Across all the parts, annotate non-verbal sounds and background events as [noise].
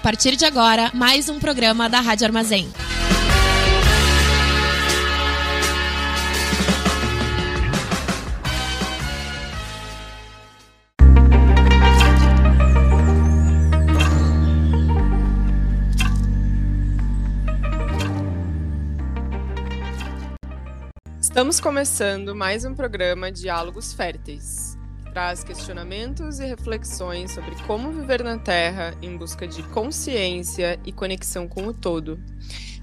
partir de agora mais um programa da Rádio Armazém. Estamos começando mais um programa Diálogos Férteis, traz questionamentos e reflexões sobre como viver na Terra em busca de consciência e conexão com o todo.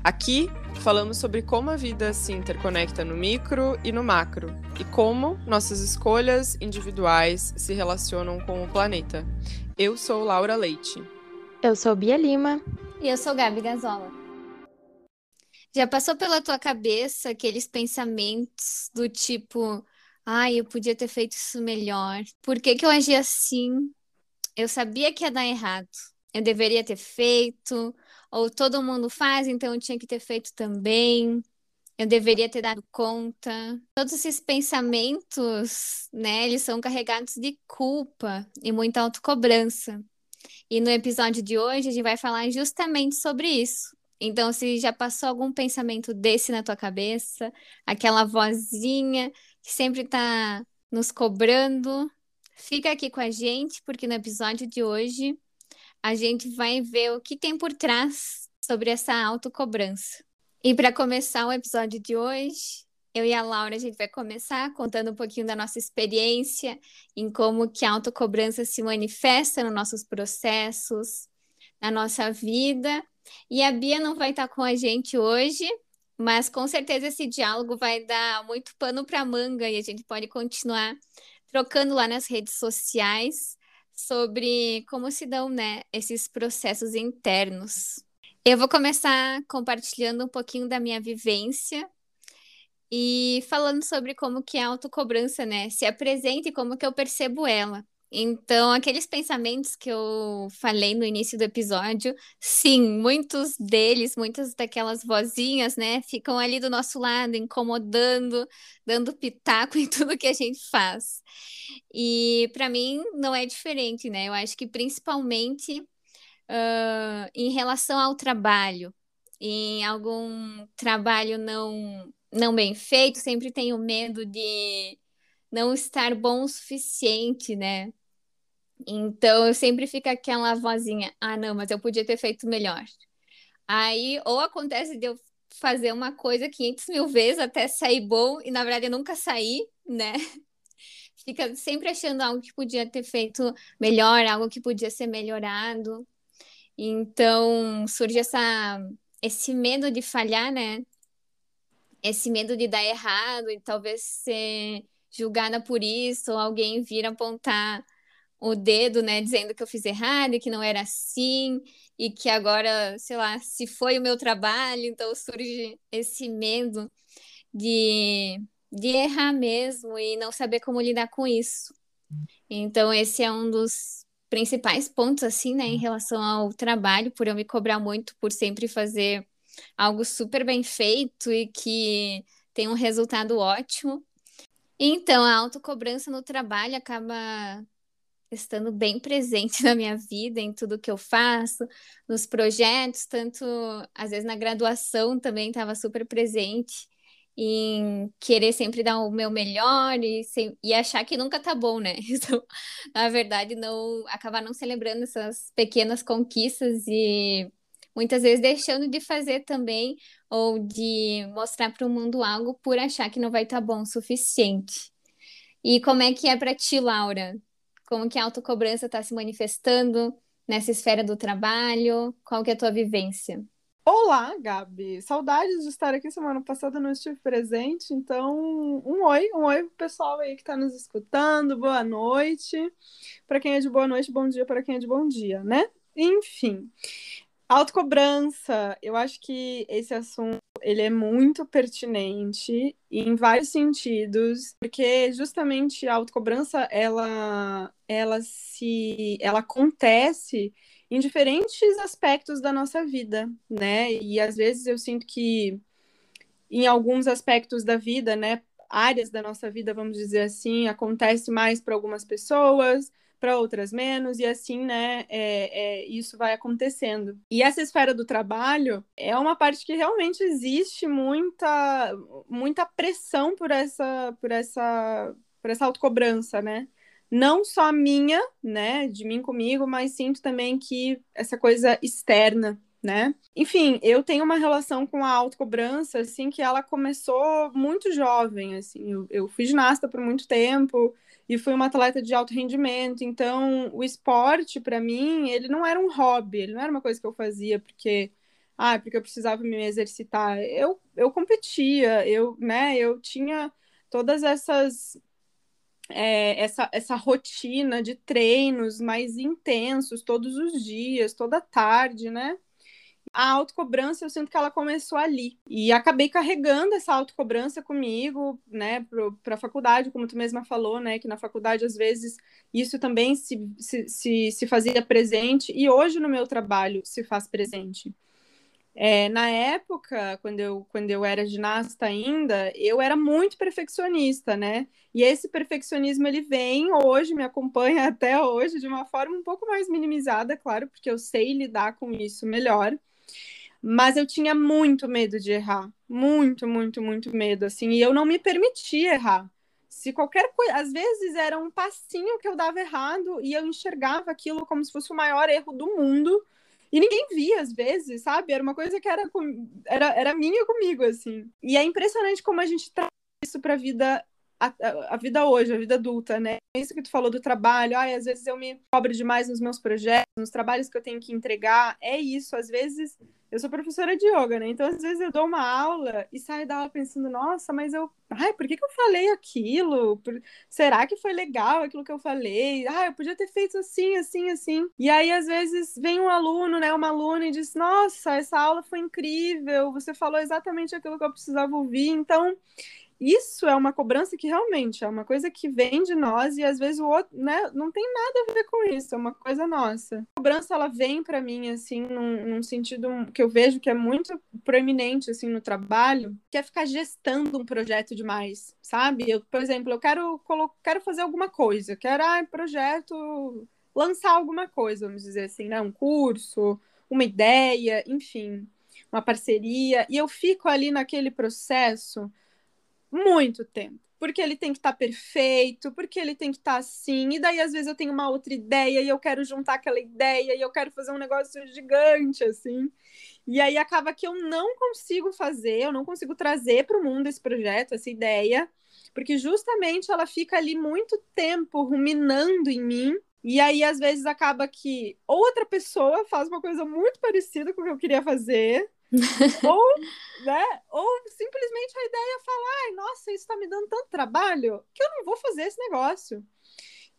Aqui falamos sobre como a vida se interconecta no micro e no macro e como nossas escolhas individuais se relacionam com o planeta. Eu sou Laura Leite. Eu sou Bia Lima. E eu sou Gabi Gazola. Já passou pela tua cabeça aqueles pensamentos do tipo, ai, eu podia ter feito isso melhor. Por que que eu agi assim? Eu sabia que ia dar errado. Eu deveria ter feito, ou todo mundo faz, então eu tinha que ter feito também. Eu deveria ter dado conta. Todos esses pensamentos, né, eles são carregados de culpa e muita autocobrança. E no episódio de hoje a gente vai falar justamente sobre isso. Então, se já passou algum pensamento desse na tua cabeça, aquela vozinha que sempre está nos cobrando, fica aqui com a gente, porque no episódio de hoje a gente vai ver o que tem por trás sobre essa autocobrança. E para começar o episódio de hoje, eu e a Laura a gente vai começar contando um pouquinho da nossa experiência em como que a autocobrança se manifesta nos nossos processos, na nossa vida e a Bia não vai estar com a gente hoje, mas com certeza esse diálogo vai dar muito pano para manga e a gente pode continuar trocando lá nas redes sociais sobre como se dão né, esses processos internos. Eu vou começar compartilhando um pouquinho da minha vivência e falando sobre como que a autocobrança né, se apresenta e como que eu percebo ela. Então, aqueles pensamentos que eu falei no início do episódio, sim, muitos deles, muitas daquelas vozinhas, né, ficam ali do nosso lado, incomodando, dando pitaco [laughs] em tudo que a gente faz. E para mim não é diferente, né? Eu acho que principalmente uh, em relação ao trabalho, em algum trabalho não, não bem feito, sempre tenho medo de não estar bom o suficiente, né? Então, eu sempre fica aquela vozinha, ah, não, mas eu podia ter feito melhor. Aí, ou acontece de eu fazer uma coisa 500 mil vezes até sair bom, e na verdade eu nunca saí, né? [laughs] Fica sempre achando algo que podia ter feito melhor, algo que podia ser melhorado. Então, surge essa, esse medo de falhar, né? Esse medo de dar errado e talvez ser julgada por isso, ou alguém vir apontar o dedo, né, dizendo que eu fiz errado e que não era assim, e que agora, sei lá, se foi o meu trabalho, então surge esse medo de, de errar mesmo e não saber como lidar com isso. Então, esse é um dos principais pontos, assim, né, em relação ao trabalho, por eu me cobrar muito por sempre fazer algo super bem feito e que tem um resultado ótimo. Então, a autocobrança no trabalho acaba estando bem [laughs] presente na minha vida, em tudo que eu faço, nos projetos, tanto às vezes na graduação também estava super presente em querer sempre dar o meu melhor e, sem, e achar que nunca tá bom, né? [laughs] Então, na verdade, não acabar não celebrando essas pequenas conquistas e muitas vezes deixando de fazer também ou de mostrar para o mundo algo por achar que não vai estar tá bom o suficiente. E como é que é para ti, Laura? Como que a autocobrança está se manifestando nessa esfera do trabalho? Qual que é a tua vivência? Olá, Gabi. Saudades de estar aqui semana passada, não estive presente, então um oi, um oi pro pessoal aí que está nos escutando. Boa noite. Para quem é de boa noite, bom dia para quem é de bom dia, né? Enfim, Autocobrança, eu acho que esse assunto ele é muito pertinente em vários sentidos, porque justamente a autocobrança ela ela se ela acontece em diferentes aspectos da nossa vida, né? E às vezes eu sinto que em alguns aspectos da vida, né, áreas da nossa vida, vamos dizer assim, acontece mais para algumas pessoas, para outras menos, e assim, né, é, é, isso vai acontecendo. E essa esfera do trabalho é uma parte que realmente existe muita, muita pressão por essa, por essa, por essa autocobrança, né? Não só minha, né, de mim comigo, mas sinto também que essa coisa externa né? Enfim, eu tenho uma relação com a autocobrança, assim, que ela começou muito jovem, assim. Eu, eu fui ginasta por muito tempo e fui uma atleta de alto rendimento, então o esporte, para mim, ele não era um hobby, ele não era uma coisa que eu fazia porque ah, porque eu precisava me exercitar. Eu, eu competia, eu, né, eu tinha todas essas é, essa, essa rotina de treinos mais intensos todos os dias, toda tarde, né? a autocobrança eu sinto que ela começou ali. E acabei carregando essa autocobrança comigo, né, para a faculdade, como tu mesma falou, né, que na faculdade às vezes isso também se, se, se, se fazia presente, e hoje no meu trabalho se faz presente. É, na época, quando eu, quando eu era ginasta ainda, eu era muito perfeccionista, né? E esse perfeccionismo, ele vem hoje, me acompanha [laughs] até hoje, de uma forma um pouco mais minimizada, claro, porque eu sei lidar com isso melhor. Mas eu tinha muito medo de errar. Muito, muito, muito medo, assim. E eu não me permitia errar. Se qualquer coisa. Às vezes era um passinho que eu dava errado e eu enxergava aquilo como se fosse o maior erro do mundo. E ninguém via, às vezes, sabe? Era uma coisa que era, com... era, era minha comigo, assim. E é impressionante como a gente traz isso para a vida a, a, vida hoje, a vida adulta, né? Isso que tu falou do trabalho, ai, às vezes eu me cobro demais nos meus projetos, nos trabalhos que eu tenho que entregar, é isso, às vezes eu sou professora de yoga, né? Então, às vezes eu dou uma aula e saio da aula pensando, nossa, mas eu. Ai, por que, que eu falei aquilo? Por... Será que foi legal aquilo que eu falei? Ah, eu podia ter feito assim, assim, assim. E aí, às vezes, vem um aluno, né? Uma aluna e diz, nossa, essa aula foi incrível, você falou exatamente aquilo que eu precisava ouvir. Então, isso é uma cobrança que realmente é uma coisa que vem de nós e às vezes o outro, né, não tem nada a ver com isso, é uma coisa nossa. A cobrança ela vem para mim assim num, num, sentido que eu vejo que é muito proeminente assim no trabalho, que é ficar gestando um projeto demais, sabe? Eu, por exemplo, eu quero quero fazer alguma coisa, quero ah, projeto lançar alguma coisa, vamos dizer assim, né, um curso, uma ideia, enfim, uma parceria, e eu fico ali naquele processo muito tempo. Porque ele tem que estar tá perfeito, porque ele tem que estar tá assim. E daí, às vezes, eu tenho uma outra ideia e eu quero juntar aquela ideia e eu quero fazer um negócio gigante, assim. E aí acaba que eu não consigo fazer, eu não consigo trazer para o mundo esse projeto, essa ideia, porque justamente ela fica ali muito tempo ruminando em mim. E aí, às vezes, acaba que outra pessoa faz uma coisa muito parecida com o que eu queria fazer, [laughs] ou, né, ou simplesmente a ideia é falar, ai, nossa, isso está me dando tanto trabalho que eu não vou fazer esse negócio.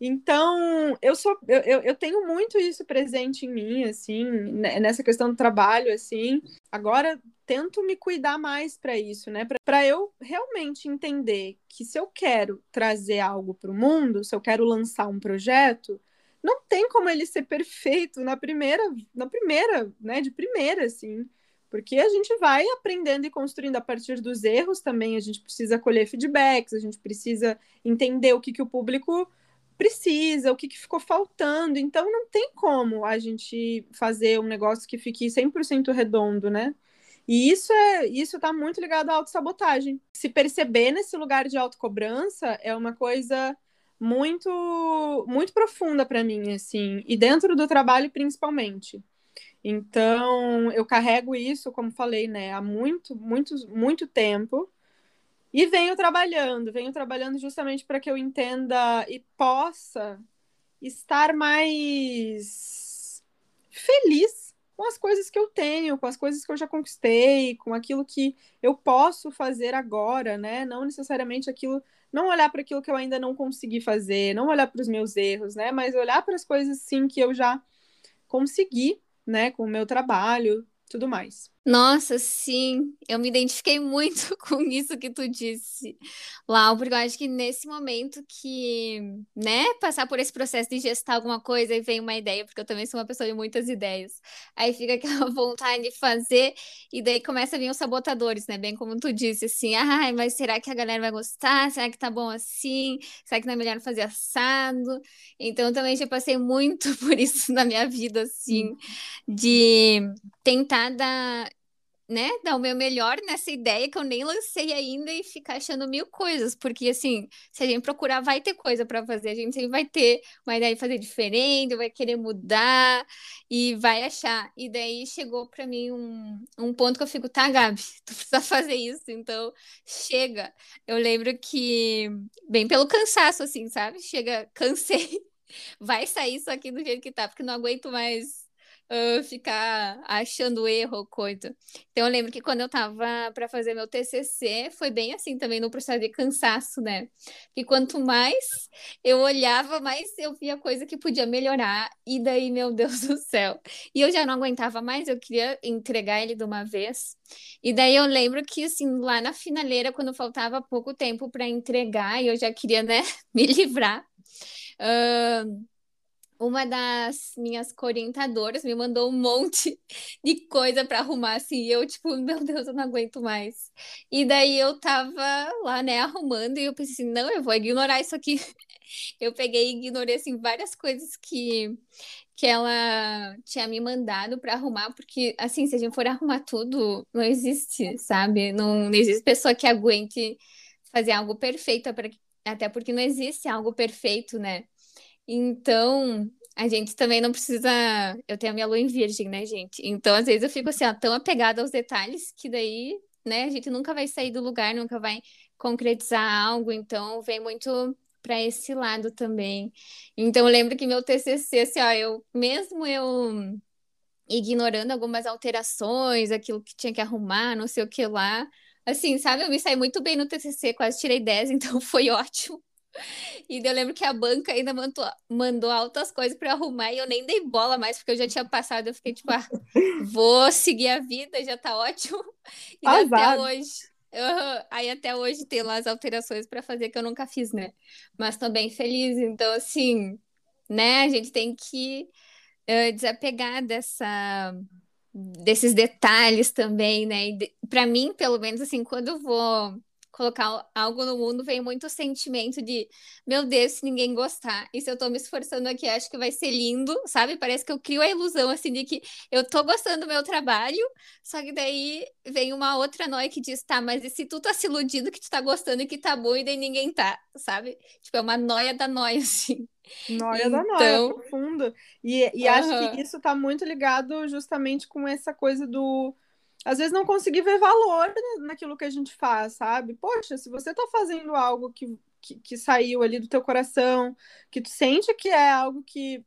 Então, eu sou eu, eu tenho muito isso presente em mim, assim, né, nessa questão do trabalho, assim. Agora tento me cuidar mais para isso, né? Para eu realmente entender que se eu quero trazer algo para o mundo, se eu quero lançar um projeto, não tem como ele ser perfeito na primeira, na primeira, né, de primeira, assim. Porque a gente vai aprendendo e construindo a partir dos erros também, a gente precisa colher feedbacks, a gente precisa entender o que, que o público precisa, o que, que ficou faltando. Então, não tem como a gente fazer um negócio que fique 100% redondo, né? E isso é isso está muito ligado à autossabotagem. Se perceber nesse lugar de autocobrança é uma coisa muito muito profunda para mim, assim, e dentro do trabalho principalmente. Então, eu carrego isso, como falei, né, há muito, muito, muito tempo. E venho trabalhando, venho trabalhando justamente para que eu entenda e possa estar mais feliz com as coisas que eu tenho, com as coisas que eu já conquistei, com aquilo que eu posso fazer agora, né? Não necessariamente aquilo, não olhar para aquilo que eu ainda não consegui fazer, não olhar para os meus erros, né? Mas olhar para as coisas sim que eu já consegui né, com o meu trabalho, tudo mais. Nossa, sim, eu me identifiquei muito [laughs] com isso que tu disse, Lau, porque eu acho que nesse momento que, né, passar por esse processo de gestar alguma coisa e vem uma ideia, porque eu também sou uma pessoa de muitas ideias, aí fica [laughs] aquela vontade de fazer e daí começa a vir os sabotadores, né, bem como tu disse, assim, ai, mas será que a galera vai gostar? Será que tá bom assim? Será que não é melhor fazer assado? Então, eu também já passei muito [laughs] por isso na minha vida, assim, de tentar dar né, dar o meu melhor nessa ideia que eu nem lancei ainda e ficar achando mil coisas, porque assim, se a gente procurar, vai ter coisa para fazer, a gente sempre vai ter uma ideia de fazer diferente, vai querer mudar e vai achar. E daí chegou para mim um, um ponto que eu fico, tá, Gabi, [laughs] tu precisa fazer isso, então chega. Eu lembro que, bem pelo cansaço, assim, sabe? Chega, [laughs] cansei. Vai sair isso aqui do jeito que tá, porque não aguento mais uh, ficar achando erro coisa. Então eu lembro que quando eu tava para fazer meu TCC, foi bem assim também no processo de cansaço, né? Que quanto mais eu olhava, mais eu via coisa que podia melhorar e daí, meu Deus [laughs] do céu. E eu já não aguentava mais, eu queria entregar ele de uma vez. E daí eu lembro que assim, lá na finaleira, quando faltava pouco tempo para entregar, e eu já queria, né, [laughs] me livrar. Uh, uma das minhas orientadoras me mandou um monte [laughs] de coisa para arrumar, assim, e eu, tipo, meu Deus, eu não aguento mais. E daí eu tava lá, né, arrumando, e eu pensei assim, não, eu vou ignorar isso aqui. [laughs] Eu peguei e ignorei, assim, várias coisas que, que ela tinha me mandado para arrumar, porque, assim, se a gente for arrumar tudo, não existe, sabe? Não, não existe pessoa que aguente fazer algo perfeito, até porque não existe algo perfeito, né? Então, a gente também não precisa. Eu tenho a minha lua em virgem, né, gente? Então, às vezes eu fico assim, ó, tão apegada aos detalhes que daí, né, a gente nunca vai sair do lugar, nunca vai concretizar algo. Então, vem muito para esse lado também. Então, eu lembro que meu TCC, assim, ó, eu, mesmo eu ignorando algumas alterações, aquilo que tinha que arrumar, não sei o que lá. Assim, sabe, eu me saí muito bem no TCC, quase tirei 10, [laughs] então foi ótimo. [laughs] E eu lembro que a banca ainda mandou, mandou altas coisas para arrumar e eu nem dei bola mais, porque eu já tinha passado. Eu fiquei tipo, ah, [laughs] vou seguir a vida, já tá ótimo. E até hoje. Uhum. Aí até hoje tem lá as alterações para fazer que eu nunca fiz, né? Mas tô bem feliz. Então, assim, né? A gente tem que uh, desapegar dessa desses detalhes também, né? Para mim, pelo menos assim, quando eu vou colocar algo no mundo, vem muito sentimento de, meu Deus, se ninguém gostar, e se eu tô me esforçando aqui, acho que vai ser lindo, sabe? Parece que eu crio a ilusão, assim, de que eu tô gostando do meu trabalho, só que daí vem uma outra noia que diz, tá, mas e se tu tá se iludindo que tu tá gostando e que tá bom, e daí ninguém tá, sabe? Tipo, é uma noia da noia, [laughs] assim. Noia então... da noia, então profunda. E, e uhum. acho que isso tá muito ligado justamente com essa coisa do às vezes não conseguir ver valor naquilo que a gente faz, sabe? Poxa, se você tá fazendo algo que, que, que, saiu ali do teu coração, que tu sente que é algo que,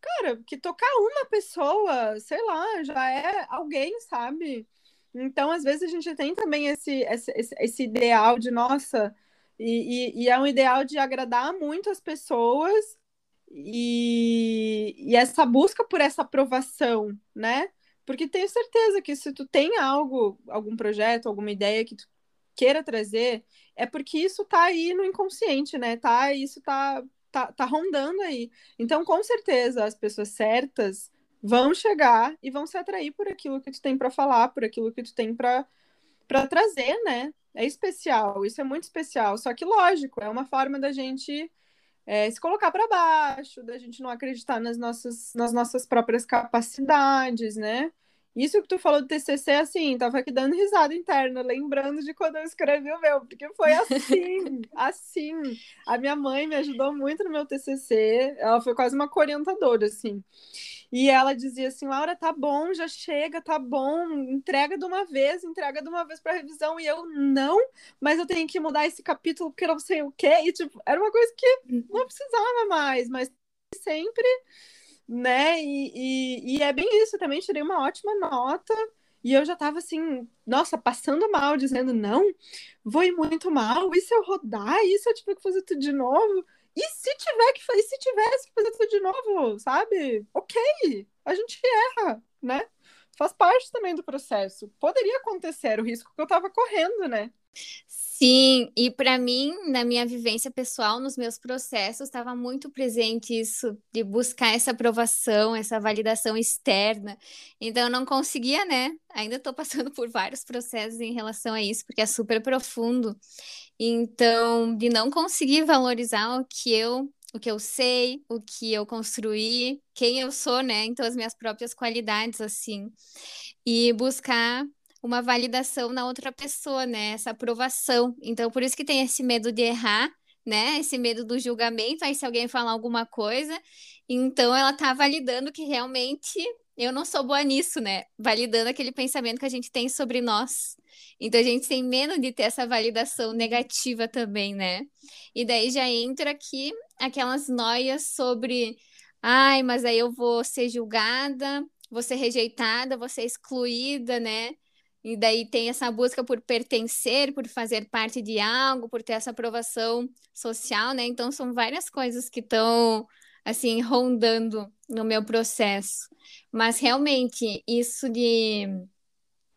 cara, que tocar uma pessoa, sei lá, já é alguém, sabe? Então, às vezes a gente tem também esse, esse, esse ideal de, nossa, e, e, e é um ideal de agradar muito as pessoas e, e essa busca por essa aprovação, né? Porque tenho certeza que se tu tem algo, algum projeto, alguma ideia que tu queira trazer, é porque isso tá aí no inconsciente, né? Tá, isso tá, tá, tá rondando aí. Então, com certeza, as pessoas certas vão chegar e vão se atrair por aquilo que tu tem para falar, por aquilo que tu tem para para trazer, né? É especial, isso é muito especial. Só que, lógico, é uma forma da gente é, se colocar para baixo, da gente não acreditar nas nossas, nas nossas próprias capacidades, né? Isso que tu falou do TCC, assim, tava aqui dando risada interna, lembrando de quando eu escrevi o meu, porque foi assim, [laughs] assim. A minha mãe me ajudou muito no meu TCC, ela foi quase uma orientadora, assim. E ela dizia assim: Laura, tá bom, já chega, tá bom, entrega de uma vez, entrega de uma vez para revisão. E eu, não, mas eu tenho que mudar esse capítulo porque não sei o quê. E, tipo, era uma coisa que não precisava mais, mas sempre, né? E, e, e é bem isso, também tirei uma ótima nota. E eu já tava assim, nossa, passando mal, dizendo, não, vou ir muito mal, e se eu rodar, e se eu tiver que fazer tudo de novo? E se tiver que e se tivesse que fazer tudo de novo, sabe? Ok, a gente erra, né? faz parte também do processo. Poderia acontecer o risco que eu estava correndo, né? Sim, e para mim, na minha vivência pessoal, nos meus processos, estava muito presente isso de buscar essa aprovação, essa validação externa. Então, eu não conseguia, né? Ainda estou passando por vários processos em relação a isso, porque é super profundo. Então, de não conseguir valorizar o que eu, o que eu sei, o que eu construí, quem eu sou, né? Então, as minhas próprias qualidades, assim. E buscar uma validação na outra pessoa, né? Essa aprovação. Então, por isso que tem esse medo de errar, né? Esse medo do julgamento. Aí, se alguém falar alguma coisa, então ela tá validando que realmente eu não sou boa nisso, né? Validando aquele pensamento que a gente tem sobre nós. Então a gente tem medo de ter essa validação negativa também, né? E daí já entra aqui aquelas noias sobre, ai, mas aí eu vou ser julgada, vou ser rejeitada, vou ser excluída, né? E daí tem essa busca por pertencer, por fazer parte de algo, por ter essa aprovação social, né? Então são várias coisas que estão assim rondando no meu processo. Mas realmente isso de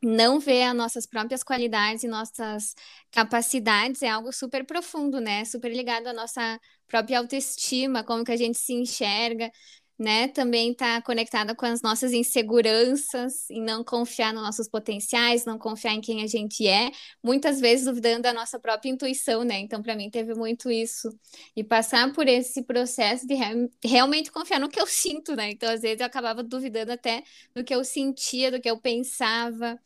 não ver as nossas próprias qualidades e nossas capacidades é algo super profundo, né? Super ligado à nossa própria autoestima, como que a gente se enxerga, né, também está conectada com as nossas inseguranças, em não confiar nos nossos potenciais, não confiar em quem a gente é, muitas vezes duvidando da nossa própria intuição, né? Então, para mim, teve muito isso. E passar por esse processo de realmente confiar no que eu sinto, né? Então, às vezes, eu acabava duvidando até do que eu sentia, do que eu pensava.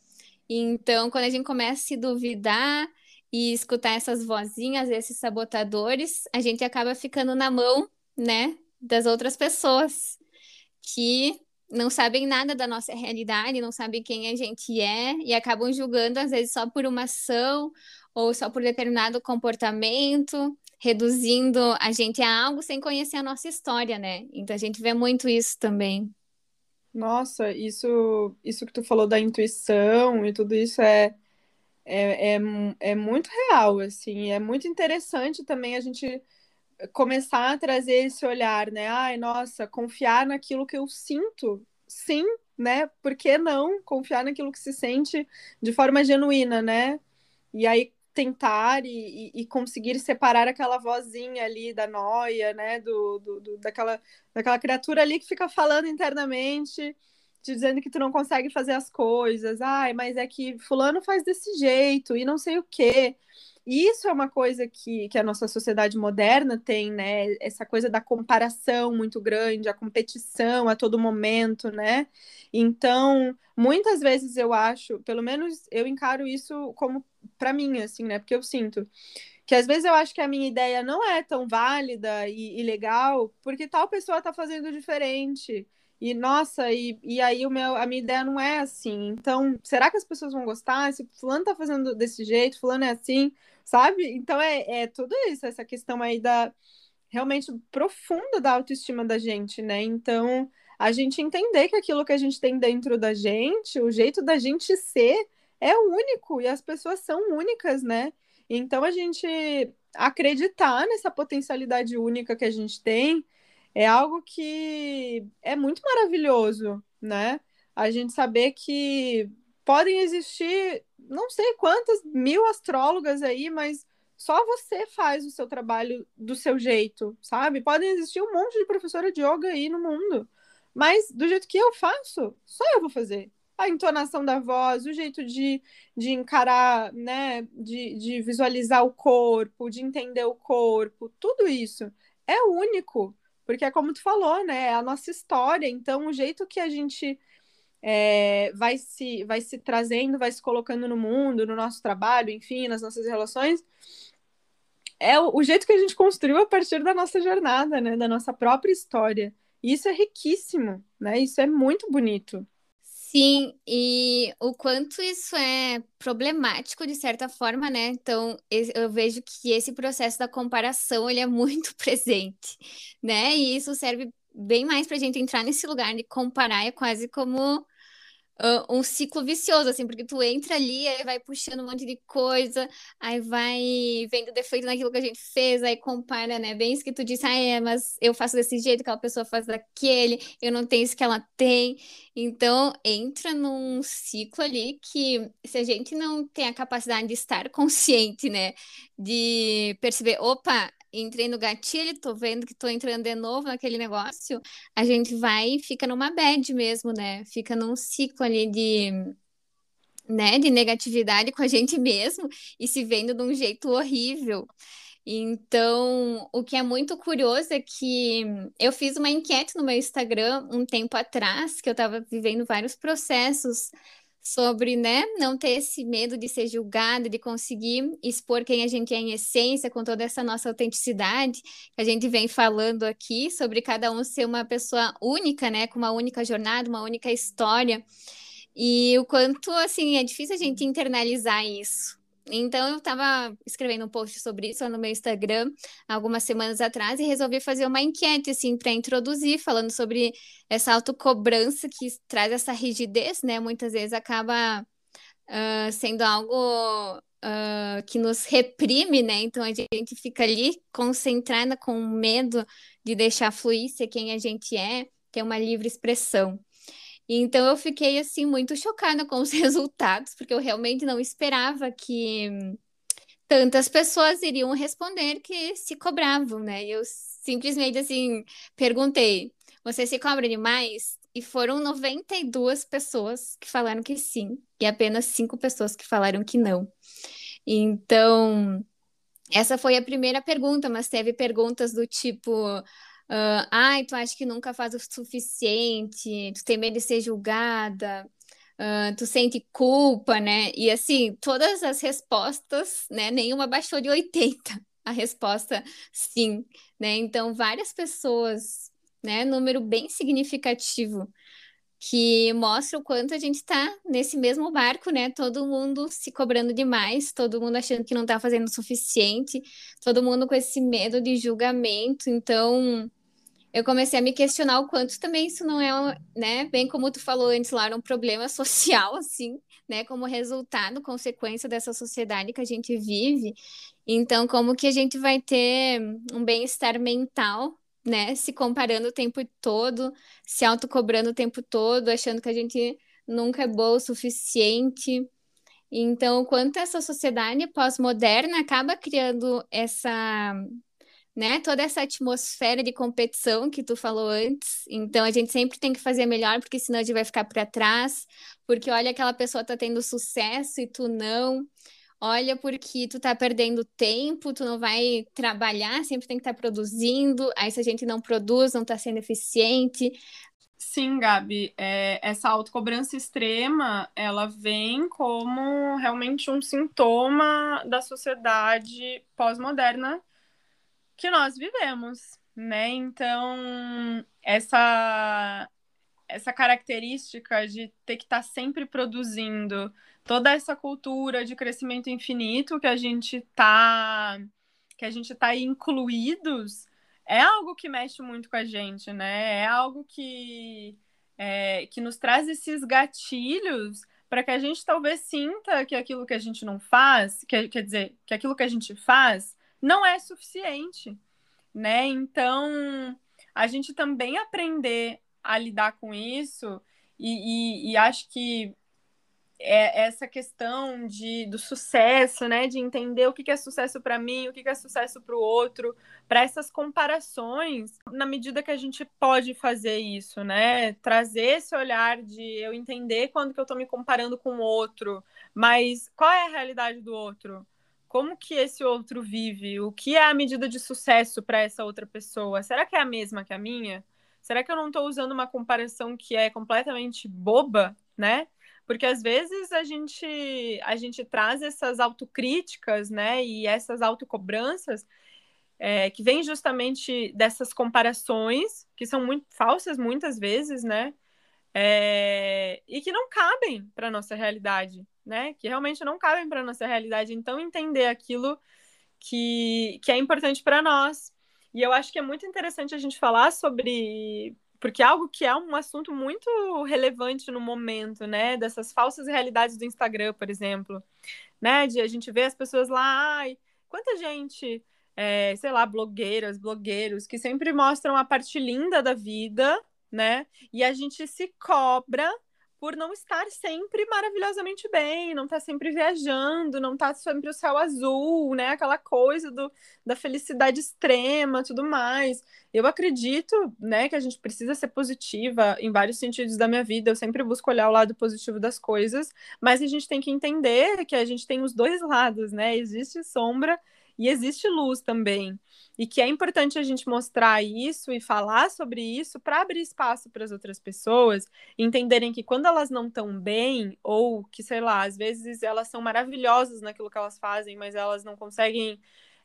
Então, quando a gente começa a se duvidar e escutar essas vozinhas, esses sabotadores, a gente acaba ficando na mão, né, das outras pessoas que não sabem nada da nossa realidade, não sabem quem a gente é e acabam julgando, às vezes, só por uma ação ou só por determinado comportamento, reduzindo a gente a algo sem conhecer a nossa história, né? Então a gente vê muito isso também. Nossa, isso, isso que tu falou da intuição e tudo isso é, é, é, é muito real, assim, é muito interessante também a gente começar a trazer esse olhar, né? Ai, nossa, confiar naquilo que eu sinto. Sim, né? Por que não confiar naquilo que se sente de forma genuína, né? E aí tentar e, e, conseguir separar aquela vozinha ali da noia, né? Do, do, do, daquela, daquela criatura ali que fica falando internamente, te dizendo que tu não consegue fazer as coisas. Ai, mas é que fulano faz desse jeito e não sei o quê. E isso é uma coisa que, que a nossa sociedade moderna tem, né? Essa coisa da comparação muito grande, a competição a todo momento, né? Então, muitas vezes eu acho, pelo menos eu encaro isso como para mim, assim, né? Porque eu sinto que às vezes eu acho que a minha ideia não é tão válida e, e legal, porque tal pessoa está fazendo diferente. E nossa, e, e aí o meu, a minha ideia não é assim. Então, será que as pessoas vão gostar? Se fulano tá fazendo desse jeito, fulano é assim, sabe? Então é, é tudo isso, essa questão aí da realmente profunda da autoestima da gente, né? Então, a gente entender que aquilo que a gente tem dentro da gente, o jeito da gente ser é único e as pessoas são únicas, né? Então a gente acreditar nessa potencialidade única que a gente tem é algo que é muito maravilhoso, né? A gente saber que podem existir não sei quantas mil astrólogas aí, mas só você faz o seu trabalho do seu jeito, sabe? Podem existir um monte de professora de yoga aí no mundo, mas do jeito que eu faço, só eu vou fazer. A entonação da voz, o jeito de, de encarar, né? De, de visualizar o corpo, de entender o corpo, tudo isso é único. Porque é como tu falou, né? É a nossa história. Então, o jeito que a gente é, vai, se, vai se trazendo, vai se colocando no mundo, no nosso trabalho, enfim, nas nossas relações, é o, o jeito que a gente construiu a partir da nossa jornada, né? Da nossa própria história. E isso é riquíssimo, né? Isso é muito bonito. Sim, e o quanto isso é problemático de certa forma, né? Então, eu vejo que esse processo da comparação, ele é muito [laughs] presente, né? E isso serve bem mais para a gente entrar nesse lugar de comparar, é quase como um ciclo vicioso, assim, porque tu entra ali, aí vai puxando um monte de coisa, aí vai vendo defeito naquilo que a gente fez, aí compara, né? Bem isso que tu disse, ah, é, mas eu faço desse jeito, aquela pessoa faz daquele, eu não tenho isso que ela tem. Então, entra num ciclo ali que, se a gente não tem a capacidade de estar consciente, né? De perceber, opa, entrei no gatilho, tô vendo que tô entrando de novo naquele negócio, a gente vai e fica numa bad mesmo, né? Fica num ciclo ali de, né, de negatividade com a gente mesmo e se vendo de um jeito horrível. Então, o que é muito curioso é que eu fiz uma enquete no meu Instagram um tempo atrás, que eu estava vivendo vários processos sobre, né, não ter esse medo de ser julgado, de conseguir expor quem a gente é em essência, com toda essa nossa autenticidade que a gente vem falando aqui, sobre cada um ser uma pessoa única, né, com uma única jornada, uma única história. E o quanto, assim, é difícil a gente internalizar isso. Então, eu estava escrevendo um post sobre isso no meu Instagram algumas semanas atrás e resolvi fazer uma enquete, assim, para introduzir, falando sobre essa autocobrança que traz essa rigidez, né? Muitas vezes acaba uh, sendo algo uh, que nos reprime, né? Então, a gente fica ali concentrada com medo de deixar fluir, ser quem a gente é, ter uma livre expressão. Então eu fiquei assim muito chocada com os [laughs] resultados, porque eu realmente não esperava que tantas pessoas iriam responder que se cobravam, né? Eu simplesmente assim perguntei: "Você se cobra demais?" E foram 92 pessoas que falaram que sim, e apenas cinco pessoas que falaram que não. Então, essa foi a primeira pergunta, mas teve perguntas do tipo: Uh, Ai, tu acha que nunca faz o suficiente, tu tem medo de ser julgada, uh, tu sente culpa, né? E assim, todas as respostas, né? Nenhuma baixou de 80. A resposta sim, né? Então, várias pessoas, né? Número bem significativo que mostra o quanto a gente está nesse mesmo barco, né? Todo mundo se cobrando demais, todo mundo achando que não está fazendo o suficiente, todo mundo com esse medo de julgamento. Então, eu comecei a me questionar o quanto também isso não é, né? Bem como tu falou antes lá, um problema [laughs] social, assim, né? Como resultado, consequência dessa sociedade que a gente vive. Então, como que a gente vai ter um bem-estar mental né, se comparando o tempo todo, se autocobrando o tempo todo, achando que a gente nunca é boa o suficiente. Então, quanto essa sociedade pós-moderna acaba criando essa, né, toda essa atmosfera de competição que tu falou antes. Então, a gente sempre tem que fazer melhor, porque senão a gente vai ficar para trás, porque olha aquela pessoa tá tendo sucesso e tu não olha porque tu tá perdendo tempo, tu não vai trabalhar, sempre tem que estar tá produzindo, aí se a gente não produz, não tá sendo eficiente. Sim, Gabi, é, essa autocobrança extrema, ela vem como realmente um sintoma da sociedade pós-moderna que nós vivemos, né? Então, essa essa característica de ter que estar tá sempre produzindo, toda essa cultura de crescimento infinito que a gente tá que a gente tá incluídos é algo que mexe muito com a gente, né? É algo que é, que nos traz esses gatilhos para que a gente talvez sinta que aquilo que a gente não faz, que, quer dizer, que aquilo que a gente faz não é suficiente, né? Então, a gente também aprender a lidar com isso e, e, e acho que é essa questão de, do sucesso, né? De entender o que é sucesso para mim, o que é sucesso para o outro, para essas comparações, na medida que a gente pode fazer isso, né? Trazer esse olhar de eu entender quando que eu estou me comparando com o outro, mas qual é a realidade do outro? Como que esse outro vive? O que é a medida de sucesso para essa outra pessoa? Será que é a mesma que a minha? Será que eu não estou usando uma comparação que é completamente boba, né? Porque às vezes a gente a gente traz essas autocríticas, né, e essas autocobranças é, que vêm justamente dessas comparações que são muito falsas muitas vezes, né, é, e que não cabem para nossa realidade, né, que realmente não cabem para nossa realidade. Então entender aquilo que, que é importante para nós. E eu acho que é muito interessante a gente falar sobre porque é algo que é um assunto muito relevante no momento, né? Dessas falsas realidades do Instagram, por exemplo, né? De a gente ver as pessoas lá, ai, quanta gente, é, sei lá, blogueiras, blogueiros, que sempre mostram a parte linda da vida, né? E a gente se cobra por não estar sempre maravilhosamente bem, não estar tá sempre viajando, não estar tá sempre o céu azul, né? Aquela coisa do, da felicidade extrema, tudo mais. Eu acredito, né, que a gente precisa ser positiva em vários sentidos da minha vida. Eu sempre busco olhar o lado positivo das coisas, mas a gente tem que entender que a gente tem os dois lados, né? Existe sombra e existe luz também e que é importante a gente mostrar isso e falar sobre isso para abrir espaço para as outras pessoas entenderem que quando elas não estão bem, ou que, sei lá, às vezes elas são maravilhosas naquilo que elas fazem, mas elas não conseguem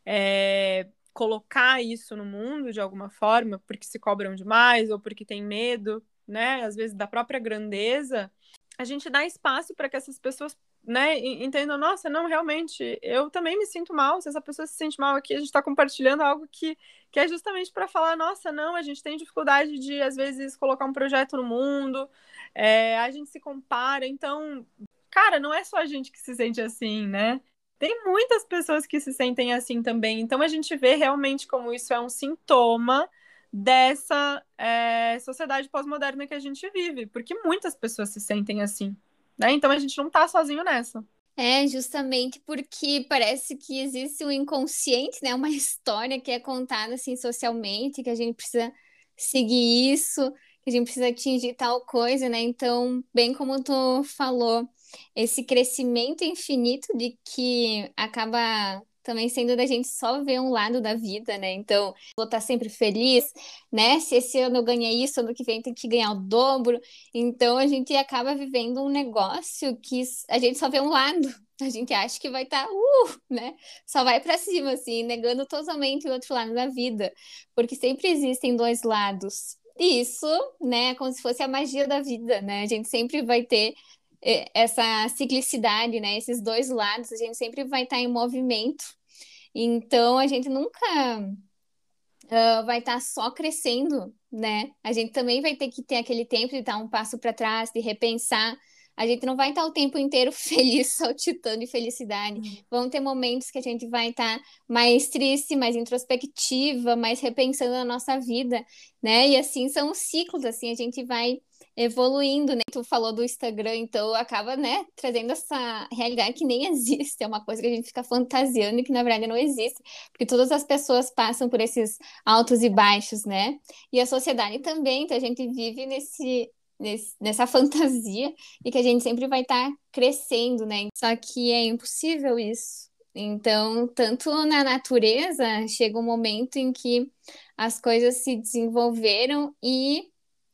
é, colocar isso no mundo de alguma forma, porque se cobram demais ou porque têm medo, né? Às vezes da própria grandeza, a gente dá espaço para que essas pessoas né, entendo, nossa, não, realmente, eu também me sinto mal, se essa pessoa se sente mal aqui, a gente está compartilhando algo que, que é justamente para falar, nossa, não, a gente tem dificuldade de, às vezes, colocar um projeto no mundo, é, a gente se compara, então, cara, não é só a gente que se sente assim, né? Tem muitas pessoas que se sentem assim também, então a gente vê realmente como isso é um sintoma dessa é, sociedade pós-moderna que a gente vive, porque muitas pessoas se sentem assim. Né? Então a gente não tá sozinho nessa. É, justamente porque parece que existe um inconsciente, né? Uma [laughs] história que é contada assim socialmente, que a gente precisa seguir isso, que a gente precisa atingir tal coisa, né? Então, bem como tu falou, esse crescimento infinito de que acaba também sendo da gente só ver um lado da vida, né? Então, vou estar sempre feliz, né? Se esse ano eu ganhei isso, ano que vem tem que ganhar o dobro. Então, a gente acaba vivendo um negócio que a gente só vê um lado. [laughs] A gente acha que vai estar, tá, uh, né? Só vai para cima, assim, negando totalmente o outro lado da vida. Porque sempre existem dois lados. E isso, né, é como se fosse a magia da vida, né? A gente sempre vai ter eh, essa ciclicidade, né? Esses dois lados, a gente sempre vai estar tá em movimento. Então, a gente nunca uh, vai estar tá só crescendo, né? A gente também vai ter que ter aquele tempo de dar um passo para trás, de repensar. A gente não vai estar tá o tempo inteiro [laughs] feliz, saltitando de felicidade. Uhum. Vão ter momentos que a gente vai estar tá mais triste, mais introspectiva, mais repensando a nossa vida, né? E assim são os ciclos, assim, a gente vai evoluindo, né? Tu falou do Instagram, então acaba, né, trazendo essa realidade que nem existe, é uma coisa que a gente fica fantasiando e que na verdade não existe, porque todas as pessoas passam por esses altos e baixos, né? E a sociedade também, então a gente vive nesse, nesse nessa fantasia e que a gente sempre vai estar tá crescendo, né? Só que é impossível isso. Então, tanto na natureza, chega um momento em que as coisas se desenvolveram e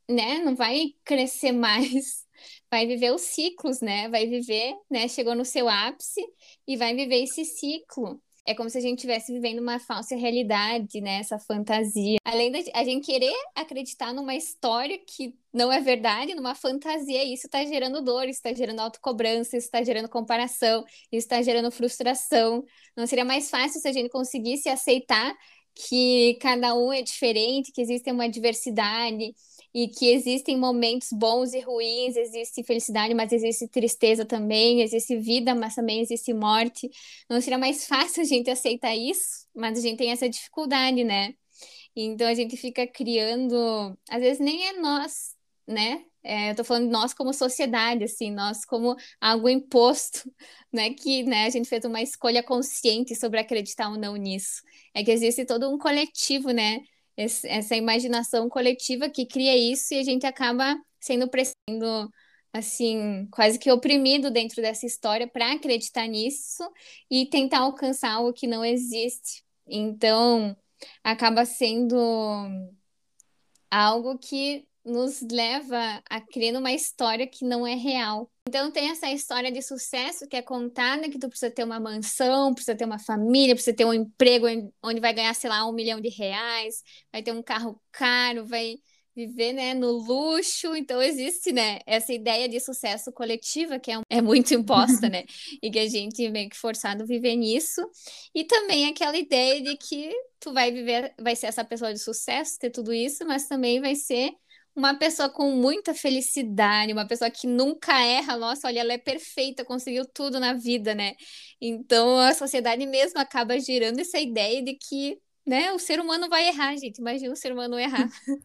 né, não vai crescer [laughs] mais, vai viver os ciclos, né? Vai viver, né? Chegou no seu ápice e vai viver esse ciclo. É como se a gente estivesse vivendo uma falsa realidade, né? Essa fantasia. Além da a gente querer acreditar numa história que não é verdade, numa fantasia, isso está gerando dor, isso está gerando autocobrança, isso está gerando comparação, isso está gerando frustração. Não seria mais fácil se a gente conseguisse aceitar que cada um é diferente, que existe uma diversidade, e que existem momentos bons e ruins, existe felicidade, mas existe tristeza também, existe vida, mas também existe morte. Não seria mais fácil a gente aceitar isso, mas a gente tem essa dificuldade, né? Então a gente fica criando, às vezes nem é nós, né? É, eu tô falando nós como sociedade, assim, nós como algo imposto, [laughs] né? Que né, a gente fez uma escolha consciente sobre acreditar ou não nisso. É que existe todo um coletivo, né? Esse, essa imaginação coletiva que cria isso e a gente acaba sendo sendo assim quase que oprimido dentro dessa história para acreditar nisso e tentar alcançar algo que não existe. Então acaba sendo algo que nos leva a crer numa história que não é real. Então tem essa história de sucesso que é contada que tu precisa ter uma mansão, precisa ter uma família, precisa ter um emprego onde vai ganhar, sei lá, um milhão de reais, vai ter um carro caro, vai viver, né, no luxo. Então existe, né, essa ideia de sucesso coletiva que é, é muito imposta, né, [laughs] e que a gente é meio que forçado a viver nisso. E também aquela ideia de que tu vai viver, vai ser essa pessoa de sucesso, ter tudo isso, mas também vai ser uma pessoa com muita felicidade, uma pessoa que nunca erra, nossa, olha, ela é perfeita, conseguiu tudo na vida, né? Então a sociedade mesmo acaba gerando essa ideia de que, né, o ser humano vai errar, gente. Imagina o ser humano errar. [laughs]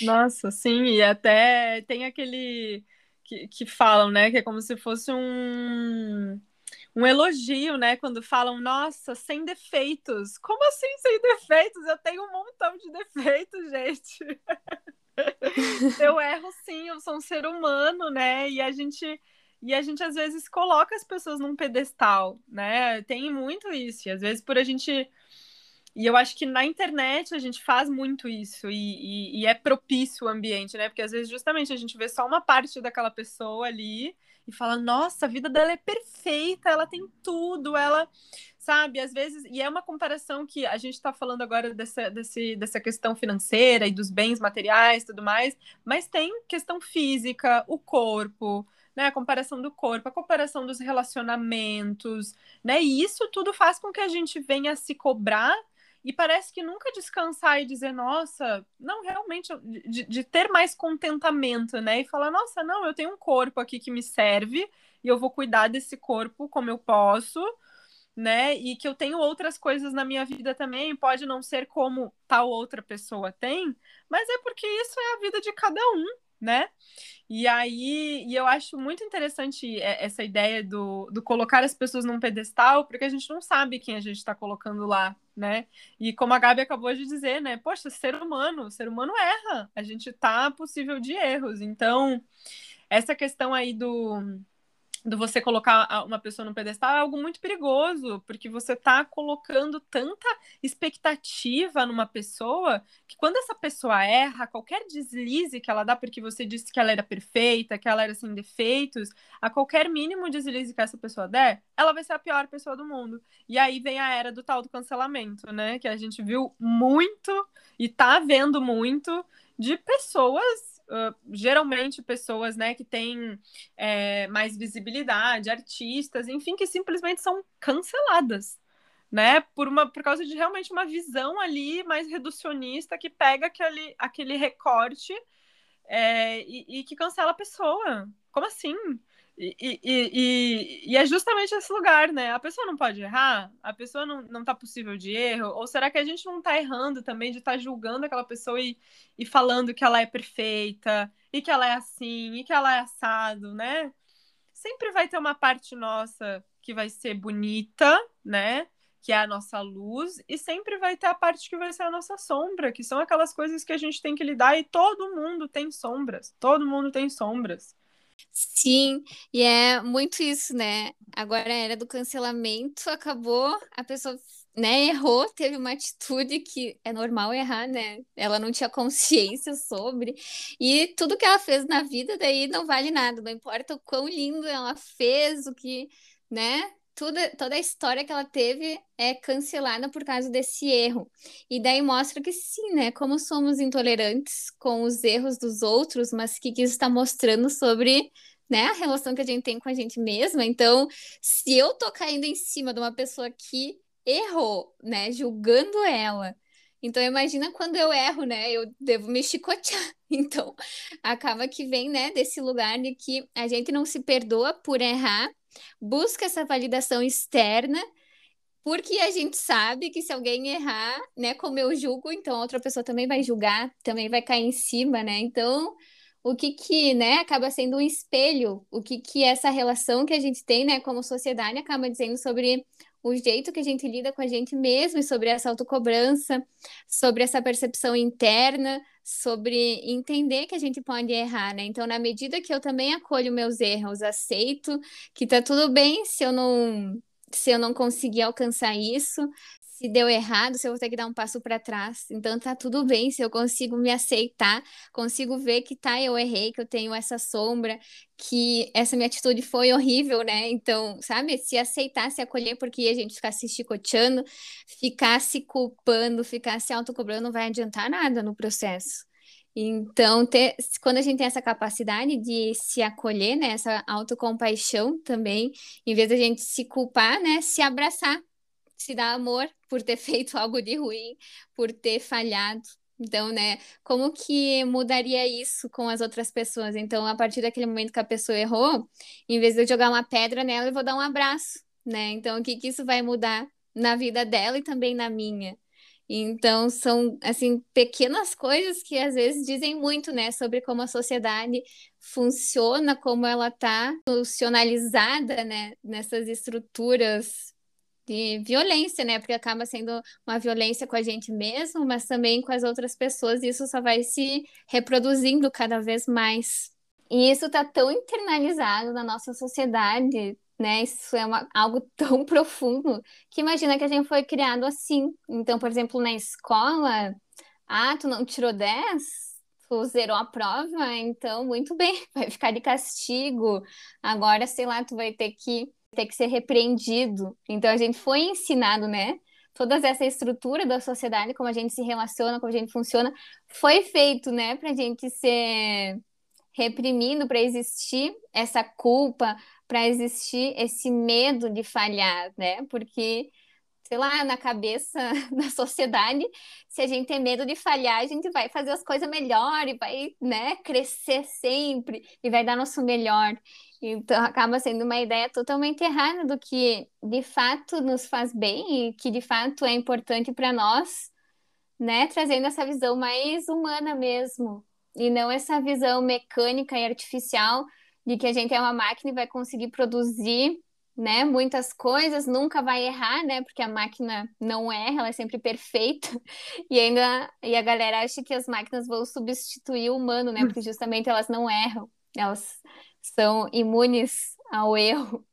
Nossa, sim, e até tem aquele que, que falam, né, que é como se fosse um um elogio, né? Quando falam, nossa, sem defeitos. Como assim sem defeitos? Eu tenho um montão de defeitos, [laughs] gente. [laughs] eu erro sim, eu sou um ser humano, né? E a gente e a gente às vezes coloca as pessoas num pedestal, né? Tem muito isso. E às vezes por a gente e eu acho que na internet a gente faz muito isso e, e, e, é propício o ambiente, né? Porque às vezes justamente a gente vê só uma parte daquela pessoa ali e fala, nossa, a vida dela é perfeita, ela tem tudo, ela sabe? Às vezes, e é uma comparação que a gente está falando agora dessa, desse, dessa questão financeira e dos bens materiais tudo mais, mas tem questão física, o corpo, né? A comparação do corpo, a comparação dos relacionamentos, né? E isso tudo faz com que a gente venha se cobrar e parece que nunca descansar e dizer, nossa, não, realmente, de, de, ter mais contentamento, né? E falar, nossa, não, eu tenho um corpo aqui que me serve e eu vou cuidar desse corpo como eu posso, né? E que eu tenho outras coisas na minha vida também, pode não ser como tal outra pessoa tem, mas é porque isso é a vida de cada um, né? E aí, e eu acho muito interessante essa ideia do, do colocar as pessoas num pedestal, porque a gente não sabe quem a gente está colocando lá, né? E como a Gabi acabou de dizer, né? Poxa, ser humano, ser humano erra, a gente tá possível de erros. Então, essa questão aí do do você colocar uma pessoa no pedestal é algo muito perigoso, porque você está colocando tanta expectativa numa pessoa que quando essa pessoa erra, qualquer deslize que ela dá, porque você disse que ela era perfeita, que ela era sem defeitos, a qualquer mínimo deslize que essa pessoa der, ela vai ser a pior pessoa do mundo. E aí vem a era do tal do cancelamento, né? Que a gente viu muito e tá vendo muito de pessoas geralmente pessoas né, que têm é, mais visibilidade, artistas, enfim, que simplesmente são canceladas. Né, por, uma, por causa de realmente uma visão ali mais reducionista que pega aquele, aquele recorte é, e, e, que cancela a pessoa. Como assim? E, e, e, é justamente esse lugar, né? A pessoa não pode errar, a pessoa não, não tá possível de erro, ou será que a gente não tá errando também de estar tá julgando aquela pessoa e, e falando que ela é perfeita, e que ela é assim, e que ela é assado, né? Sempre vai ter uma parte nossa que vai ser bonita, né? Que é a nossa luz, e sempre vai ter a parte que vai ser a nossa sombra, que são aquelas coisas que a gente tem que lidar, e todo mundo tem sombras, todo mundo tem sombras. Sim, e é muito isso, né? Agora a era do cancelamento acabou, a pessoa, né, errou, teve uma atitude que é normal errar, né? Ela não tinha [laughs] consciência sobre, e tudo que ela fez na vida daí não vale nada, não importa o quão lindo ela fez, o que, né? Tudo, toda a história que ela teve é cancelada por causa desse erro. E daí mostra que sim, né? Como somos intolerantes com os erros dos outros, mas que, que isso está mostrando sobre né, a relação que a gente tem com a gente mesma. Então, se eu tô caindo em cima de uma pessoa que errou, né, julgando ela. Então, imagina quando eu erro, né? Eu devo me chicotear. [laughs] Então, acaba que vem, né, desse lugar de que a gente não se perdoa por errar, busca essa validação externa, porque a gente sabe que se alguém errar, né, como eu julgo, então outra pessoa também vai julgar, também vai cair em cima, né? Então, o que que, né, acaba sendo um espelho, o que que essa relação que a gente tem, né, como sociedade acaba dizendo sobre o jeito que a gente lida com a gente mesmo e sobre essa autocobrança, sobre essa percepção interna, sobre entender que a gente pode errar, né? Então, na medida que eu também acolho meus erros, aceito que tá tudo bem se eu não se eu não conseguir alcançar isso, se deu errado, se eu vou ter que dar um passo para trás. Então tá tudo bem se eu consigo me aceitar, consigo ver que tá, eu errei, que eu tenho essa sombra, que essa minha atitude foi horrível, né? Então, sabe, se aceitar, se acolher, porque a gente ficar se chicoteando, ficar se culpando, ficar se autocobrando, não vai adiantar nada no processo. Então, ter, quando a gente tem essa capacidade de se acolher, né, essa autocompaixão também, em vez da gente se culpar, né, se abraçar se dar amor por ter [laughs] feito algo de ruim, por ter falhado, Então, né, como que mudaria isso com as outras pessoas? Então, a partir daquele momento que a pessoa errou, em vez de eu jogar uma pedra nela, eu vou dar um abraço, né? Então, o que que isso vai mudar na vida dela e também na minha? Então, são, assim, pequenas coisas que às vezes dizem muito, né, sobre como a sociedade funciona, como ela está institucionalizada, né, nessas estruturas de violência, né? Porque acaba sendo uma violência com a gente mesmo, mas também com as outras pessoas, e isso só vai se reproduzindo cada vez mais. E isso está tão internalizado na nossa sociedade, né? Isso é uma, algo [laughs] tão profundo que imagina que a gente foi criado assim. Então, por exemplo, na escola, ah, tu não tirou 10? Tu zerou a prova, então muito bem, [laughs] vai ficar de castigo. Agora, sei lá, tu vai ter que ter que ser repreendido. Então a gente foi ensinado, né? Toda essa estrutura da sociedade, como a gente se relaciona, como a gente funciona, foi feito, né, para a gente ser reprimido, para existir essa culpa, para existir esse medo de falhar, né? Porque sei lá, na cabeça [laughs] da sociedade, se a gente tem medo de falhar, a gente vai fazer as coisas melhor e vai, né, crescer sempre e vai dar nosso melhor. Então, acaba sendo uma ideia totalmente errada do que de fato nos faz bem e que de fato é importante para nós, né? Trazendo essa visão mais humana mesmo, e não essa visão mecânica e artificial de que a gente é uma máquina e vai conseguir produzir, né, muitas coisas, nunca vai errar, né? Porque a máquina não erra, ela é sempre perfeita. [laughs] E ainda e a galera acha que as máquinas vão substituir o humano, né? Porque justamente elas não erram. Elas são imunes ao erro. [laughs]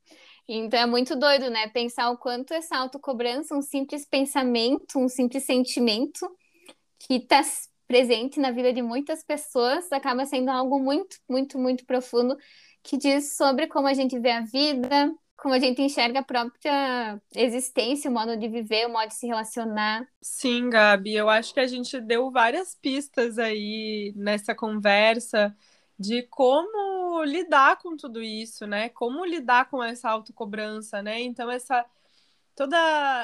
Então é muito doido, né? Pensar o quanto essa autocobrança, um simples pensamento, um simples sentimento que está presente na vida de muitas pessoas, acaba sendo algo muito, muito, muito profundo que diz sobre como a gente vê a vida, como a gente enxerga a própria existência, o modo de viver, o modo de se relacionar. Sim, Gabi, eu acho que a gente deu várias pistas aí nessa conversa de como lidar com tudo isso, né? Como lidar com essa autocobrança, né? Então essa toda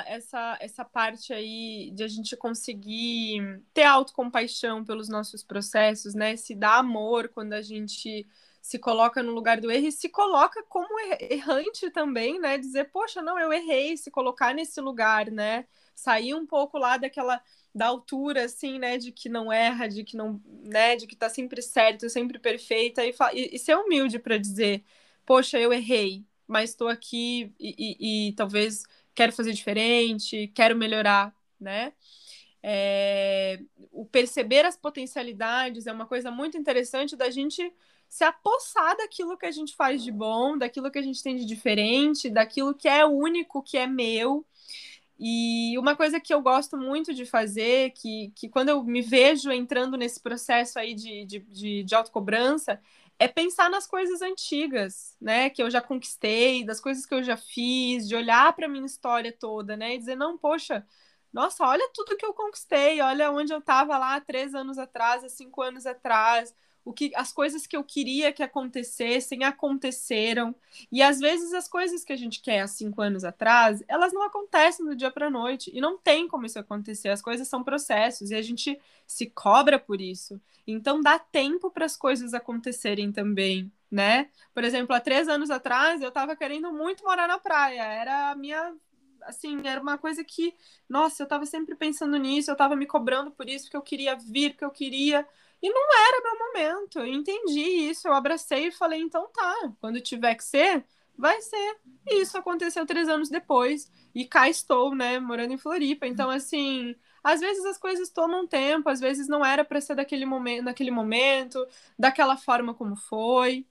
essa essa parte aí de a gente conseguir ter autocompaixão pelos nossos processos, né? Se dar amor quando a gente se coloca no lugar do erro e se coloca como errante também, né? Dizer, poxa, não, eu errei, se colocar nesse lugar, né? Sair um pouco lá daquela da altura, assim, né, de que não erra, de que não, né, de que tá sempre certo, sempre perfeita, e, e, e ser humilde para dizer, poxa, eu errei, mas estou aqui e, e, talvez quero fazer diferente, quero melhorar, né? É, o perceber as potencialidades é uma coisa muito interessante da gente se apossar daquilo que a gente faz de bom, daquilo que a gente tem de diferente, daquilo que é único, que é meu, e uma coisa que eu gosto muito de fazer, que, que quando eu me vejo entrando nesse processo aí de, de, de, de autocobrança, é pensar nas coisas antigas, né? Que eu já conquistei, das coisas que eu já fiz, de olhar para minha história toda, né? E dizer, não, poxa, nossa, olha tudo que eu conquistei, olha onde eu estava lá há três anos atrás, há cinco anos atrás, o que as coisas que eu queria que acontecessem aconteceram. E às vezes as coisas que a gente quer há cinco anos atrás elas não acontecem do dia para noite e não tem como isso acontecer as coisas são processos e a gente se cobra por isso. Então dá tempo para as coisas acontecerem também né? Por exemplo há três anos atrás eu estava querendo muito morar na praia era a minha assim, era uma coisa que, nossa, eu estava sempre pensando nisso, eu estava me cobrando por isso, porque eu queria vir, que eu queria, e não era meu momento. Eu entendi isso, eu abracei e falei, então tá, quando tiver que ser, vai ser. E isso aconteceu três anos depois. E cá estou, né, morando em Floripa. Então, assim, às vezes as coisas tomam tempo, às vezes não era para ser daquele momento, naquele momento, daquela forma como foi.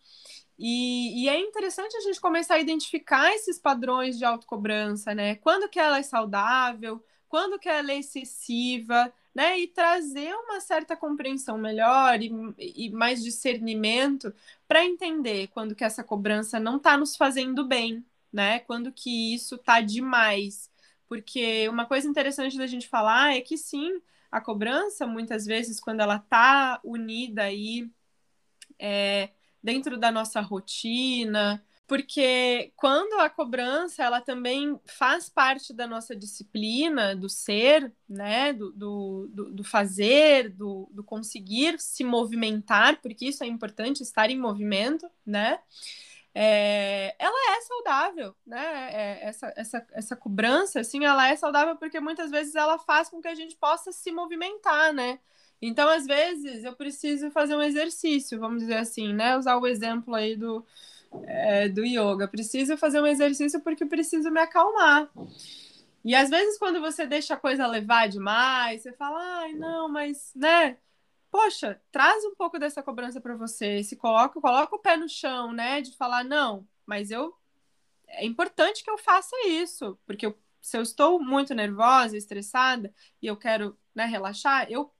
E, e, é interessante a gente começar a identificar esses padrões de autocobrança, né? Quando que ela é saudável, quando que ela é excessiva, né? E trazer uma certa compreensão melhor e, e mais discernimento para entender quando que essa cobrança não está nos fazendo bem, né? Quando que isso está demais. Porque uma coisa interessante da gente falar é que sim, a cobrança, muitas vezes, quando ela está unida aí é, dentro da nossa rotina, porque quando a cobrança ela também faz parte da nossa disciplina, do ser, né, do, do, do fazer, do, do conseguir se movimentar, porque isso é importante, estar em movimento, né? É, ela é saudável, né? É, essa, essa, essa cobrança, assim, ela é saudável porque muitas vezes ela faz com que a gente possa se movimentar, né? Então, às vezes, eu preciso fazer um exercício, vamos dizer assim, né? Usar o exemplo aí do, é, do yoga. Preciso fazer um exercício porque preciso me acalmar. E às vezes, quando você deixa a coisa levar demais, você fala, ai, não, mas, né? Poxa, traz um pouco dessa cobrança para você. Se coloca, coloca o pé no chão, né? De falar, não, mas eu. É importante que eu faça isso, porque eu, se eu estou muito nervosa, estressada e eu quero né, relaxar, eu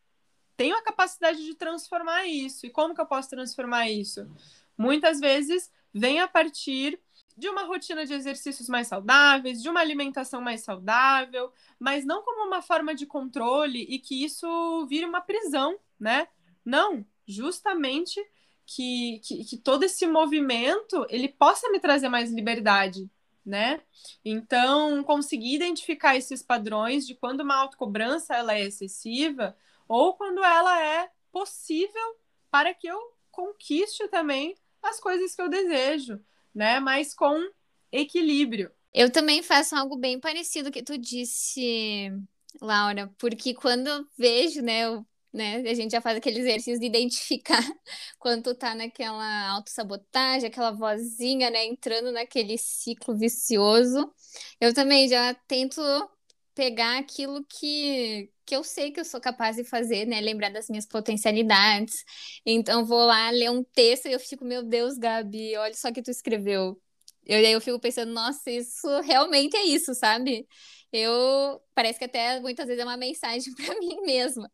tenho a capacidade de transformar isso. E como que eu posso transformar isso? Muitas vezes vem a partir de uma rotina de exercícios mais saudáveis, de uma alimentação mais saudável, mas não como uma forma de controle e que isso vire uma prisão, né? Não, justamente que, que, que todo esse movimento ele possa me trazer mais liberdade, né? Então, conseguir identificar esses padrões de quando uma autocobrança ela é excessiva ou quando ela é possível para que eu conquiste também as coisas que eu desejo, né? Mas com equilíbrio. Eu também faço algo bem parecido que tu disse, Laura, porque quando eu vejo, né, eu, né, a gente já faz aquele exercício de identificar [laughs] quando tu tá naquela autossabotagem, aquela vozinha, né, entrando naquele ciclo vicioso. Eu também já tento pegar aquilo que, que eu sei que eu sou capaz de fazer, né? Lembrar das minhas potencialidades. Então, vou lá ler um texto e eu fico, meu Deus, Gabi, olha só que tu escreveu. Eu, aí eu fico pensando, nossa, isso realmente é isso, sabe? Eu parece que até muitas vezes é uma mensagem [laughs] para mim mesma.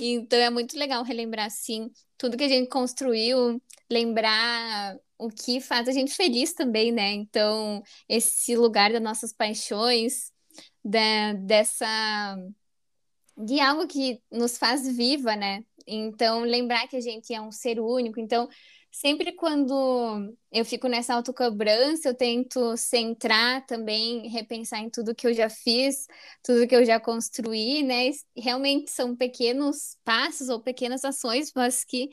Então é muito legal relembrar assim tudo que a gente construiu, lembrar o que faz a gente feliz também, né? Então, esse lugar das nossas paixões, da, dessa de algo que nos faz viva, né? Então, lembrar que a gente é um ser único. Então, sempre quando eu fico nessa autocobrança, eu tento centrar também, repensar em tudo que eu já fiz, tudo que eu já construí, né? Realmente são pequenos passos ou pequenas ações, mas que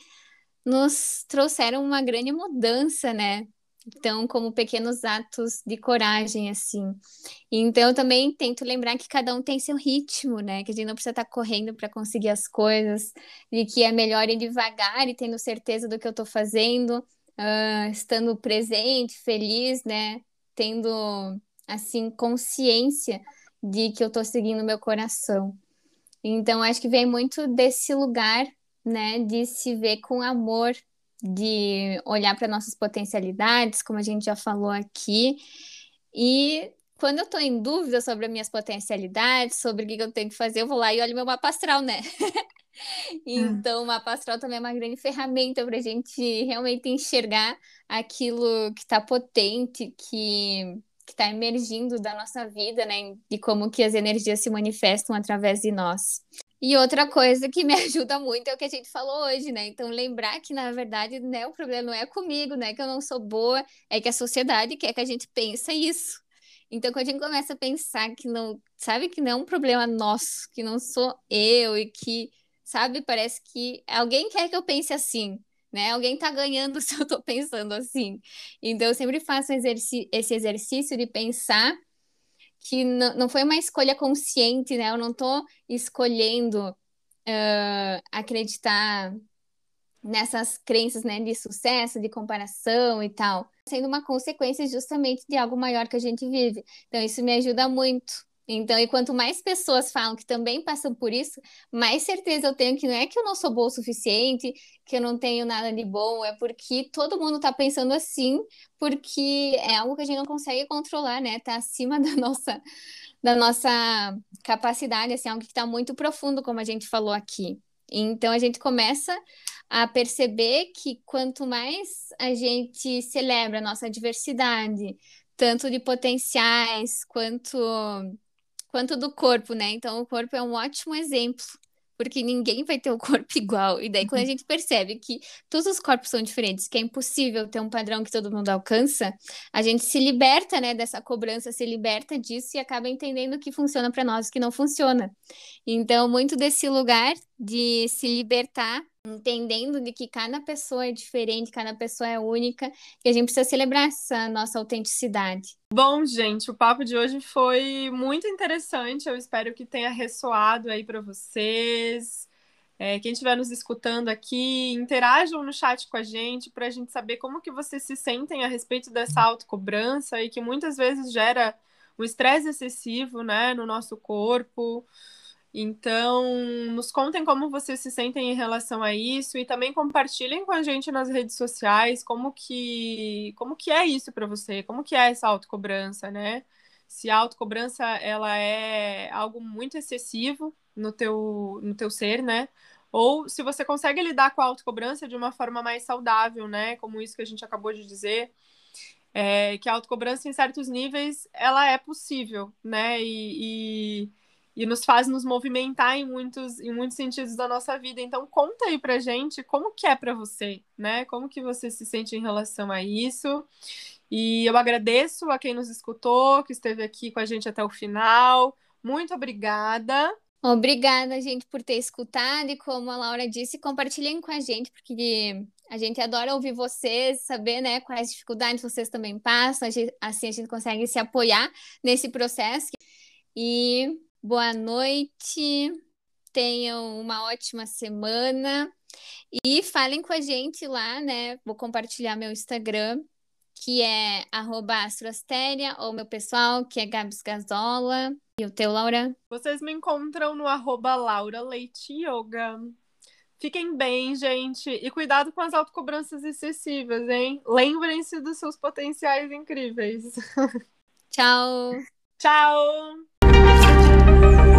nos trouxeram uma grande mudança, né? Então, como pequenos atos de coragem, assim. Então, eu também tento lembrar que cada um tem seu ritmo, né? Que a gente não precisa estar correndo para conseguir as coisas, e que é melhor ir devagar e tendo certeza do que eu estou fazendo, uh, estando presente, feliz, né? Tendo, assim, consciência de que eu estou seguindo meu coração. Então, acho que vem muito desse lugar, né? De se ver com amor de olhar para nossas potencialidades, como a gente já falou aqui. E quando eu estou em dúvida sobre as minhas potencialidades, sobre o que eu tenho que fazer, eu vou lá e olho meu mapa astral, né? [laughs] então, o mapa astral também é uma grande ferramenta para a gente realmente enxergar aquilo que está potente, que que está emergindo da nossa vida, né? E como que as energias se manifestam através de nós. E outra coisa que me [laughs] ajuda muito é o que a gente falou hoje, né? Então, lembrar que, na verdade, né, o problema não é comigo, né? Que eu não sou boa, é que a sociedade quer que a gente pense isso. Então, quando a gente começa a pensar que não, sabe, que não é um problema nosso, que não sou eu e que, sabe, parece que alguém quer que eu pense assim, né? Alguém tá ganhando [laughs] se eu tô pensando assim. Então, eu sempre faço esse exercício de pensar que não, foi uma escolha consciente, né? Eu não estou escolhendo uh, acreditar nessas crenças, né, de sucesso, de comparação e tal, sendo uma consequência justamente de algo maior que a gente vive. Então isso me ajuda muito então, e quanto mais pessoas falam que também passam por isso, mais certeza eu tenho que não é que eu não sou boa o suficiente, que eu não tenho nada de bom, é porque todo mundo está pensando assim, porque é algo que a gente não consegue controlar, né? Tá acima [laughs] da nossa da nossa capacidade, assim, algo que está muito profundo, como a gente falou aqui. Então a gente começa a perceber que quanto mais a gente celebra a nossa diversidade, tanto de potenciais quanto quanto do corpo, né? Então, o corpo é um ótimo exemplo, porque ninguém vai ter o corpo [laughs] igual. E daí, quando a gente percebe que todos os corpos são diferentes, que é impossível ter um padrão que todo mundo alcança, a gente se liberta, né, dessa cobrança, se liberta disso e acaba entendendo o que funciona para nós e o que não funciona. Então, muito desse lugar de se libertar entendendo de que cada pessoa é diferente, cada pessoa é única, e a gente precisa celebrar essa nossa autenticidade. Bom, gente, o papo de hoje foi muito interessante. Eu espero que tenha ressoado aí para vocês. É, quem estiver nos escutando aqui, interajam no chat com a gente para a gente saber como que vocês se sentem a respeito dessa autocobrança e que muitas vezes gera um estresse excessivo né, no nosso corpo. Então, nos contem como vocês se sentem em relação a isso e também compartilhem com a gente nas redes sociais como que como que é isso para você, como que é essa autocobrança, né? Se a autocobrança ela é algo muito excessivo no teu no teu ser, né? Ou se você consegue lidar com a autocobrança de uma forma mais saudável, né? Como isso que a gente acabou de dizer. É, que a autocobrança, em certos níveis, ela é possível, né? e, e e nos faz nos movimentar em muitos, em muitos sentidos da nossa vida. Então conta aí pra gente como que é para você, né? Como que você se sente em relação a isso. E eu agradeço a quem nos escutou, que esteve aqui com a gente até o final. Muito obrigada. Obrigada, gente, por ter escutado e como a Laura disse, compartilhem com a gente, porque a gente adora ouvir vocês, saber, né, quais dificuldades vocês também passam, assim a gente consegue se apoiar nesse processo. E boa noite, tenham uma ótima semana e falem com a gente lá, né? Vou compartilhar meu Instagram, que é astroastéria, ou meu pessoal, que é Gabs Gazola. E o teu, Laura? Vocês me encontram no arroba Laura Leite Yoga. Fiquem bem, gente. E cuidado com as autocobranças excessivas, hein? Lembrem-se dos seus potenciais incríveis. [laughs] Tchau. Tchau. Thank you.